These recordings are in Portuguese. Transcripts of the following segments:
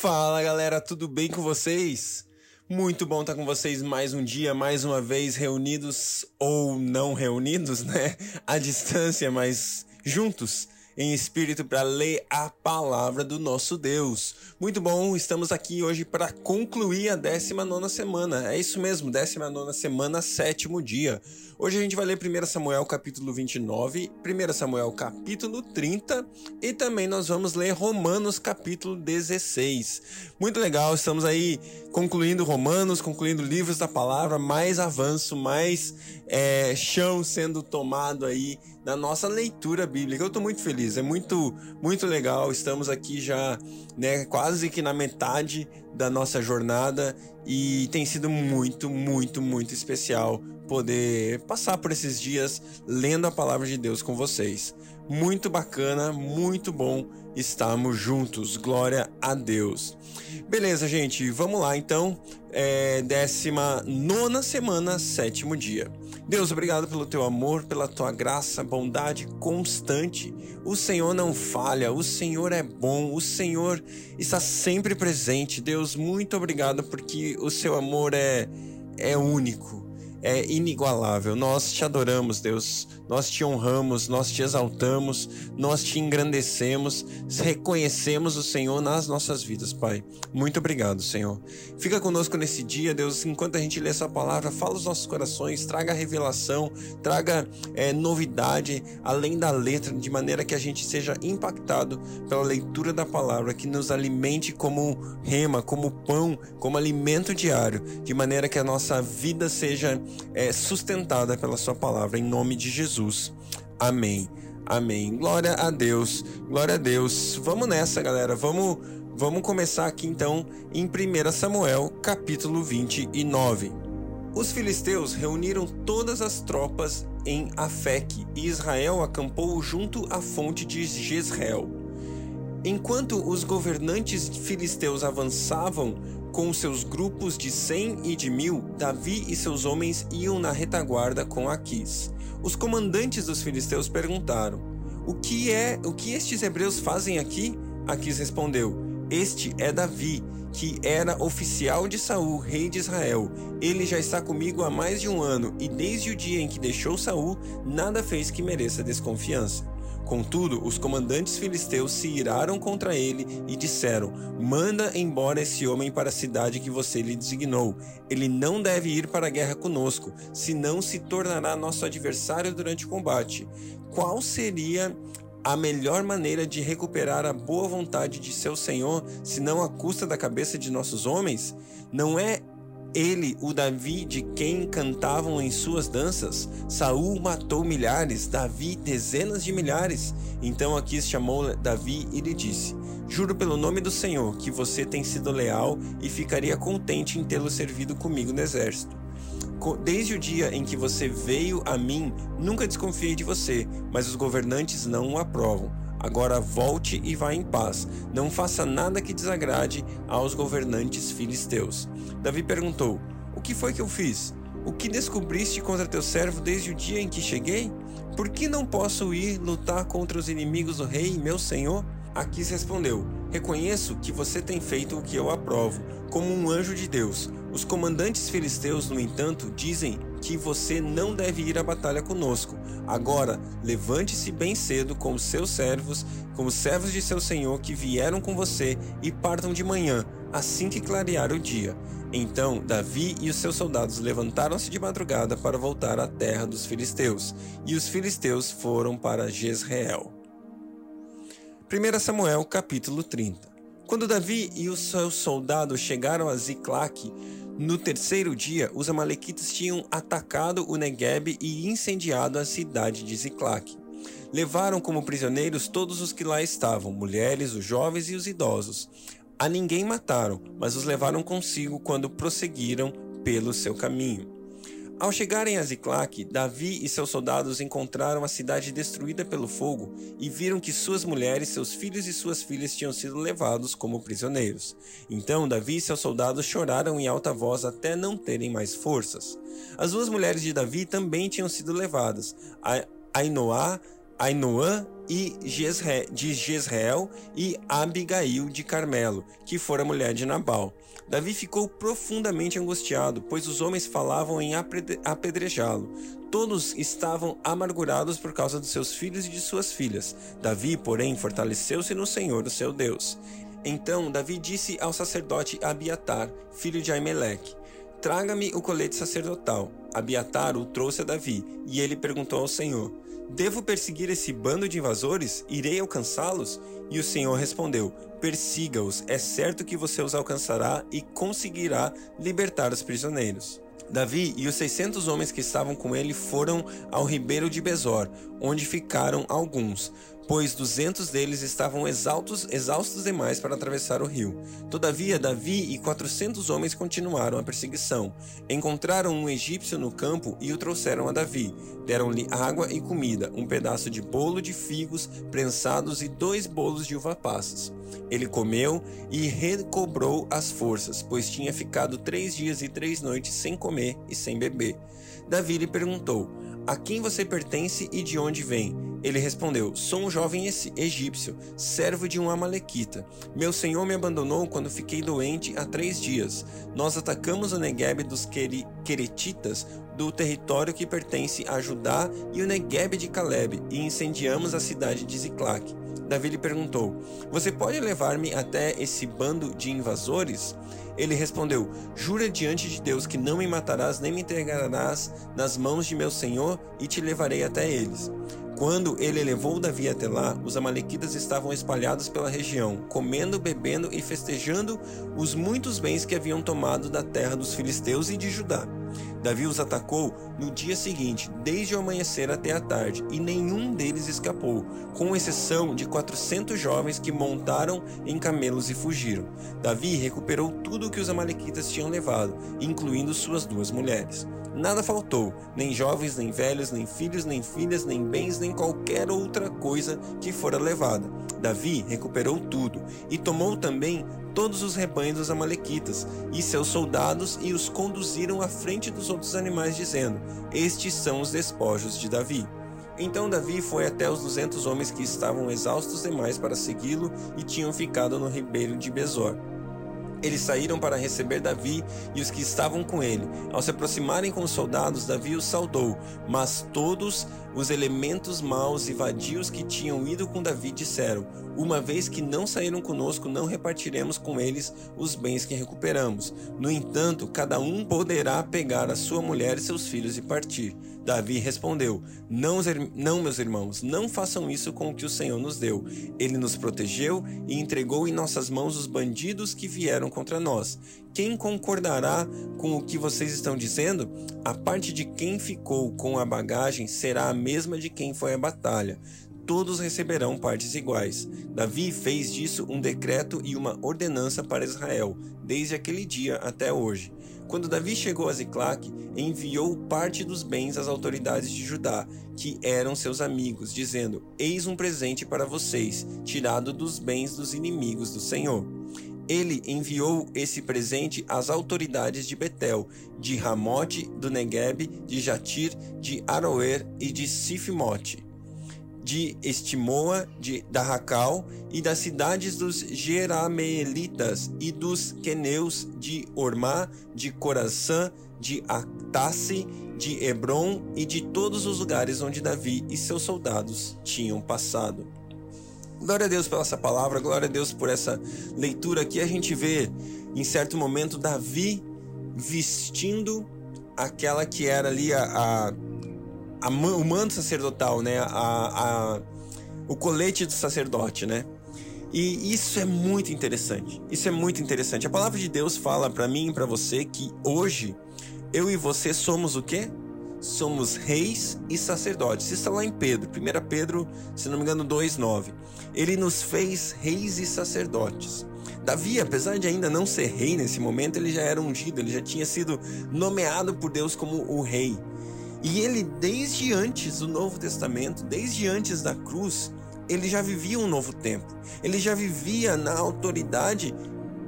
Fala galera, tudo bem com vocês? Muito bom estar com vocês mais um dia, mais uma vez reunidos ou não reunidos, né? À distância, mas juntos em espírito para ler a palavra do nosso Deus. Muito bom, estamos aqui hoje para concluir a 19 semana. É isso mesmo, 19 semana, sétimo dia. Hoje a gente vai ler 1 Samuel capítulo 29, 1 Samuel capítulo 30 e também nós vamos ler Romanos capítulo 16. Muito legal, estamos aí concluindo Romanos, concluindo livros da palavra, mais avanço, mais é, chão sendo tomado aí na nossa leitura bíblica. Eu estou muito feliz, é muito, muito legal. Estamos aqui já, né, quase que na metade da nossa jornada e tem sido muito, muito, muito especial poder passar por esses dias lendo a palavra de Deus com vocês. Muito bacana, muito bom estarmos juntos. Glória a Deus. Beleza, gente, vamos lá então. É, décima nona semana, sétimo dia. Deus, obrigado pelo teu amor, pela tua graça, bondade constante. O Senhor não falha, o Senhor é bom, o Senhor está sempre presente. Deus, muito obrigado porque o seu amor é, é único é inigualável. Nós te adoramos, Deus. Nós te honramos, nós te exaltamos, nós te engrandecemos, reconhecemos o Senhor nas nossas vidas, Pai. Muito obrigado, Senhor. Fica conosco nesse dia, Deus, enquanto a gente lê essa palavra, fala os nossos corações, traga revelação, traga é, novidade além da letra, de maneira que a gente seja impactado pela leitura da palavra, que nos alimente como rema, como pão, como alimento diário, de maneira que a nossa vida seja é, sustentada pela Sua palavra, em nome de Jesus. Amém. Amém. Glória a Deus. Glória a Deus. Vamos nessa, galera. Vamos, vamos começar aqui então em 1 Samuel, capítulo 29. Os filisteus reuniram todas as tropas em Afeque e Israel acampou junto à fonte de Jezreel. Enquanto os governantes filisteus avançavam com seus grupos de cem e de mil, Davi e seus homens iam na retaguarda com Aquis. Os comandantes dos filisteus perguntaram: O que é, o que estes hebreus fazem aqui? Aquis respondeu: Este é Davi, que era oficial de Saul, rei de Israel. Ele já está comigo há mais de um ano, e desde o dia em que deixou Saul, nada fez que mereça desconfiança. Contudo, os comandantes filisteus se iraram contra ele e disseram: Manda embora esse homem para a cidade que você lhe designou. Ele não deve ir para a guerra conosco, senão se tornará nosso adversário durante o combate. Qual seria a melhor maneira de recuperar a boa vontade de seu senhor, senão à custa da cabeça de nossos homens? Não é ele, o Davi de quem cantavam em suas danças. Saul matou milhares, Davi dezenas de milhares. Então Aquis chamou Davi e lhe disse: Juro pelo nome do Senhor que você tem sido leal e ficaria contente em tê-lo servido comigo no exército. Desde o dia em que você veio a mim, nunca desconfiei de você, mas os governantes não o aprovam. Agora volte e vá em paz. Não faça nada que desagrade aos governantes filisteus. Davi perguntou: O que foi que eu fiz? O que descobriste contra teu servo desde o dia em que cheguei? Por que não posso ir lutar contra os inimigos do rei, meu senhor? Aquis respondeu: Reconheço que você tem feito o que eu aprovo, como um anjo de Deus. Os comandantes filisteus, no entanto, dizem que você não deve ir à batalha conosco. Agora, levante-se bem cedo com os seus servos, com os servos de seu senhor que vieram com você, e partam de manhã, assim que clarear o dia. Então Davi e os seus soldados levantaram-se de madrugada para voltar à terra dos filisteus, e os filisteus foram para Jezreel. 1 Samuel capítulo 30 Quando Davi e os seus soldados chegaram a Ziclac, no terceiro dia, os amalequitas tinham atacado o Negueb e incendiado a cidade de Ziclac. Levaram como prisioneiros todos os que lá estavam, mulheres, os jovens e os idosos. A ninguém mataram, mas os levaram consigo quando prosseguiram pelo seu caminho. Ao chegarem a Ziclac, Davi e seus soldados encontraram a cidade destruída pelo fogo e viram que suas mulheres, seus filhos e suas filhas tinham sido levados como prisioneiros. Então Davi e seus soldados choraram em alta voz até não terem mais forças. As duas mulheres de Davi também tinham sido levadas, Ainoá, Ainoã e de Jezreel e Abigail de Carmelo, que fora mulher de Nabal. Davi ficou profundamente angustiado, pois os homens falavam em apedrejá-lo. Todos estavam amargurados por causa dos seus filhos e de suas filhas. Davi, porém, fortaleceu-se no Senhor, o seu Deus. Então Davi disse ao sacerdote Abiatar, filho de Aimeleque: Traga-me o colete sacerdotal. Abiatar o trouxe a Davi, e ele perguntou ao Senhor: Devo perseguir esse bando de invasores? Irei alcançá-los? E o Senhor respondeu: Persiga-os, é certo que você os alcançará e conseguirá libertar os prisioneiros. Davi e os 600 homens que estavam com ele foram ao ribeiro de Besor, onde ficaram alguns pois duzentos deles estavam exaltos, exaustos demais para atravessar o rio. Todavia, Davi e quatrocentos homens continuaram a perseguição. Encontraram um egípcio no campo e o trouxeram a Davi. Deram-lhe água e comida, um pedaço de bolo de figos prensados e dois bolos de uva passas. Ele comeu e recobrou as forças, pois tinha ficado três dias e três noites sem comer e sem beber. Davi lhe perguntou: A quem você pertence e de onde vem? Ele respondeu: Sou um jovem egípcio, servo de um amalequita. Meu senhor me abandonou quando fiquei doente há três dias. Nós atacamos o Negueb dos Queretitas, do território que pertence a Judá, e o Negueb de Caleb, e incendiamos a cidade de Ziclac. Davi lhe perguntou: Você pode levar-me até esse bando de invasores? Ele respondeu: Jura diante de Deus que não me matarás nem me entregarás nas mãos de meu senhor, e te levarei até eles. Quando ele levou Davi até lá, os amalequitas estavam espalhados pela região, comendo, bebendo e festejando os muitos bens que haviam tomado da terra dos filisteus e de Judá. Davi os atacou no dia seguinte, desde o amanhecer até a tarde, e nenhum deles escapou, com exceção de quatrocentos jovens que montaram em camelos e fugiram. Davi recuperou tudo o que os amalequitas tinham levado, incluindo suas duas mulheres. Nada faltou, nem jovens, nem velhos, nem filhos, nem filhas, nem bens, nem qualquer outra coisa que fora levada. Davi recuperou tudo e tomou também todos os rebanhos dos Amalequitas e seus soldados e os conduziram à frente dos outros animais, dizendo: Estes são os despojos de Davi. Então Davi foi até os duzentos homens que estavam exaustos demais para segui-lo e tinham ficado no ribeiro de Besor. Eles saíram para receber Davi e os que estavam com ele. Ao se aproximarem com os soldados, Davi os saudou, mas todos os elementos maus e vadios que tinham ido com Davi disseram: Uma vez que não saíram conosco, não repartiremos com eles os bens que recuperamos. No entanto, cada um poderá pegar a sua mulher e seus filhos e partir. Davi respondeu: não, não, meus irmãos, não façam isso com o que o Senhor nos deu. Ele nos protegeu e entregou em nossas mãos os bandidos que vieram contra nós. Quem concordará com o que vocês estão dizendo? A parte de quem ficou com a bagagem será a mesma de quem foi à batalha todos receberão partes iguais. Davi fez disso um decreto e uma ordenança para Israel, desde aquele dia até hoje. Quando Davi chegou a Ziclac, enviou parte dos bens às autoridades de Judá, que eram seus amigos, dizendo: Eis um presente para vocês, tirado dos bens dos inimigos do Senhor. Ele enviou esse presente às autoridades de Betel, de Ramote, do Negueb, de Jatir, de Aroer e de Sifimote de Estimoa, de Darracal e das cidades dos Jerameelitas e dos Queneus de Ormá, de Coraçã, de Atasse, de Hebron e de todos os lugares onde Davi e seus soldados tinham passado. Glória a Deus pela essa palavra, glória a Deus por essa leitura aqui. A gente vê em certo momento Davi vestindo aquela que era ali a, a a, o manto sacerdotal, né? A, a, o colete do sacerdote, né? E isso é muito interessante. Isso é muito interessante. A palavra de Deus fala para mim e para você que hoje eu e você somos o quê? Somos reis e sacerdotes. Isso está lá em Pedro, 1 Pedro, se não me engano, 2:9. Ele nos fez reis e sacerdotes. Davi, apesar de ainda não ser rei nesse momento, ele já era ungido, ele já tinha sido nomeado por Deus como o rei. E ele, desde antes do Novo Testamento, desde antes da cruz, ele já vivia um novo tempo. Ele já vivia na autoridade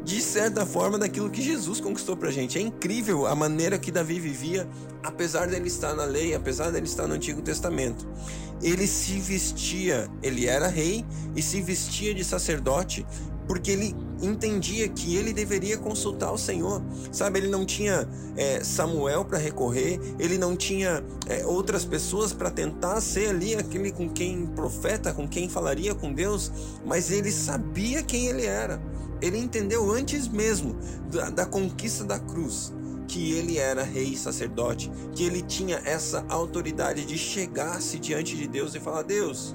de certa forma daquilo que Jesus conquistou pra gente. É incrível a maneira que Davi vivia, apesar dele estar na lei, apesar dele estar no Antigo Testamento. Ele se vestia, ele era rei e se vestia de sacerdote, porque ele entendia que ele deveria consultar o Senhor. Sabe, ele não tinha é, Samuel para recorrer, ele não tinha é, outras pessoas para tentar ser ali aquele com quem profeta, com quem falaria com Deus, mas ele sabia quem ele era. Ele entendeu antes mesmo da, da conquista da cruz que ele era rei e sacerdote, que ele tinha essa autoridade de chegar-se diante de Deus e falar: Deus,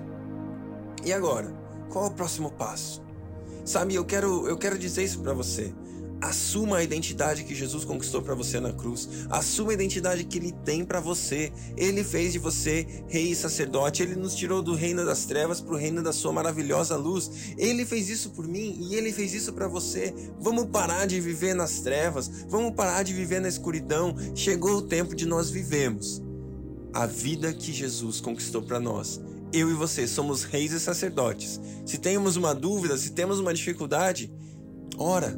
e agora? Qual é o próximo passo? Sabe, eu quero, eu quero dizer isso para você. Assuma a identidade que Jesus conquistou para você na cruz. Assuma a identidade que ele tem para você. Ele fez de você rei e sacerdote. Ele nos tirou do reino das trevas para o reino da sua maravilhosa luz. Ele fez isso por mim e ele fez isso para você. Vamos parar de viver nas trevas. Vamos parar de viver na escuridão. Chegou o tempo de nós vivermos a vida que Jesus conquistou para nós eu e você somos reis e sacerdotes. Se temos uma dúvida, se temos uma dificuldade, ora,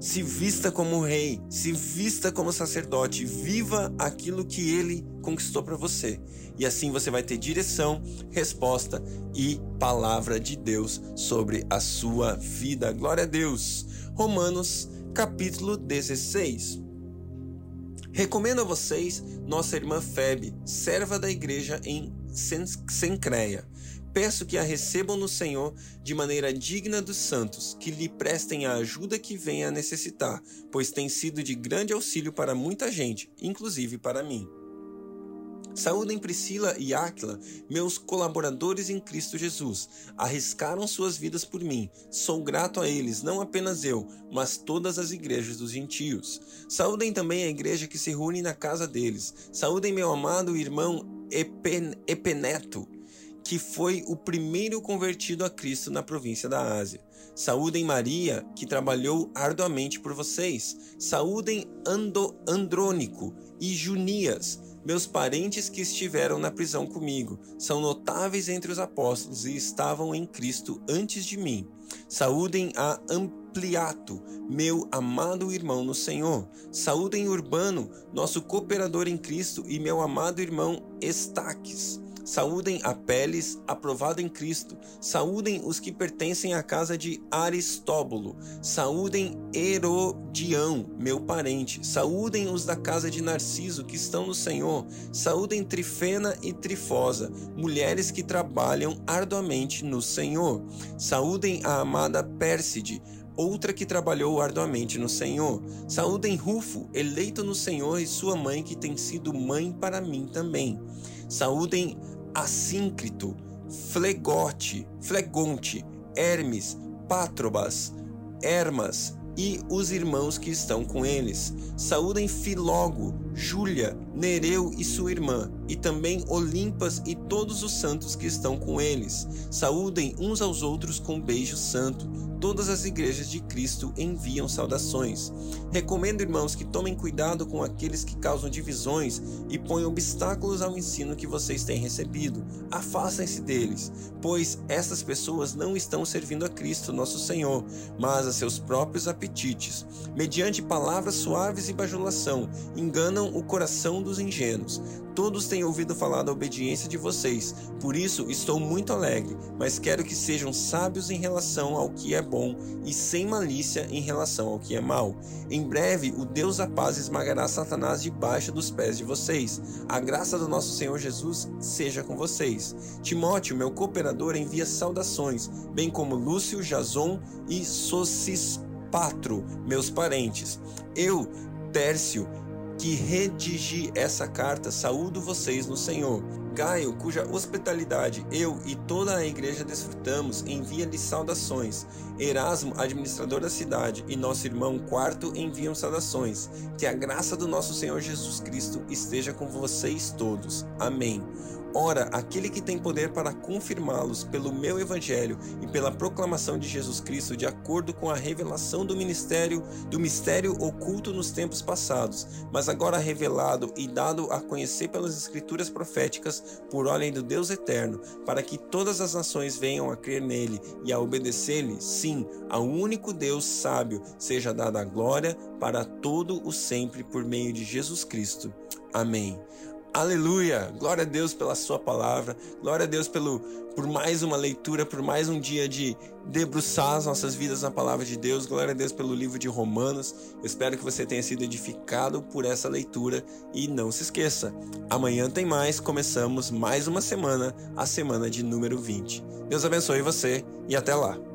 se vista como rei, se vista como sacerdote, viva aquilo que ele conquistou para você. E assim você vai ter direção, resposta e palavra de Deus sobre a sua vida. Glória a Deus. Romanos, capítulo 16. Recomendo a vocês nossa irmã Febe, serva da igreja em Sencreia. Peço que a recebam no Senhor de maneira digna dos santos, que lhe prestem a ajuda que venha a necessitar, pois tem sido de grande auxílio para muita gente, inclusive para mim. Saúdem Priscila e Áquila, meus colaboradores em Cristo Jesus. Arriscaram suas vidas por mim. Sou grato a eles, não apenas eu, mas todas as igrejas dos gentios. Saúdem também a igreja que se reúne na casa deles. Saúdem meu amado irmão Epen Epeneto, que foi o primeiro convertido a Cristo na província da Ásia. Saúdem Maria, que trabalhou arduamente por vocês. Saúdem Ando Andrônico e Junias, meus parentes que estiveram na prisão comigo são notáveis entre os apóstolos e estavam em Cristo antes de mim. Saúdem a Ampliato, meu amado irmão no Senhor. Saúdem Urbano, nosso cooperador em Cristo, e meu amado irmão Estaques. Saúdem a Peles, aprovado em Cristo. Saúdem os que pertencem à casa de Aristóbulo. Saúdem Herodião, meu parente. Saúdem os da casa de Narciso, que estão no Senhor. Saúdem Trifena e Trifosa, mulheres que trabalham arduamente no Senhor. Saúdem a amada Pérside, outra que trabalhou arduamente no Senhor. Saúdem Rufo, eleito no Senhor, e sua mãe, que tem sido mãe para mim também. Saúdem Assíncrito, Flegote, Flegonte, Hermes, Patrobas, Hermas e os irmãos que estão com eles. Saúdem Filógo, Júlia, Nereu e sua irmã, e também Olimpas e todos os santos que estão com eles. Saúdem uns aos outros com beijo santo. Todas as igrejas de Cristo enviam saudações. Recomendo, irmãos, que tomem cuidado com aqueles que causam divisões e põem obstáculos ao ensino que vocês têm recebido. Afastem-se deles, pois essas pessoas não estão servindo a Cristo, nosso Senhor, mas a seus próprios apetites. Mediante palavras suaves e bajulação, enganam o coração dos ingênuos. Todos têm ouvido falar da obediência de vocês, por isso estou muito alegre, mas quero que sejam sábios em relação ao que é bom e sem malícia em relação ao que é mal. Em breve, o Deus da paz esmagará Satanás debaixo dos pés de vocês. A graça do nosso Senhor Jesus seja com vocês. Timóteo, meu cooperador, envia saudações, bem como Lúcio, Jason e Sosispatro, meus parentes. Eu, Tércio, que redigi essa carta, saúdo vocês no Senhor. Gaio, cuja hospitalidade eu e toda a igreja desfrutamos, envia-lhe saudações. Erasmo, administrador da cidade, e nosso irmão Quarto enviam saudações. Que a graça do nosso Senhor Jesus Cristo esteja com vocês todos. Amém. Ora, aquele que tem poder para confirmá-los pelo meu evangelho e pela proclamação de Jesus Cristo, de acordo com a revelação do ministério, do mistério oculto nos tempos passados, mas agora revelado e dado a conhecer pelas escrituras proféticas por ordem do Deus eterno, para que todas as nações venham a crer nele e a obedecer-lhe, sim, ao único Deus sábio, seja dada a glória para todo o sempre por meio de Jesus Cristo. Amém. Aleluia! Glória a Deus pela Sua palavra, glória a Deus pelo, por mais uma leitura, por mais um dia de debruçar as nossas vidas na palavra de Deus, glória a Deus pelo livro de Romanos. Eu espero que você tenha sido edificado por essa leitura e não se esqueça, amanhã tem mais, começamos mais uma semana, a semana de número 20. Deus abençoe você e até lá!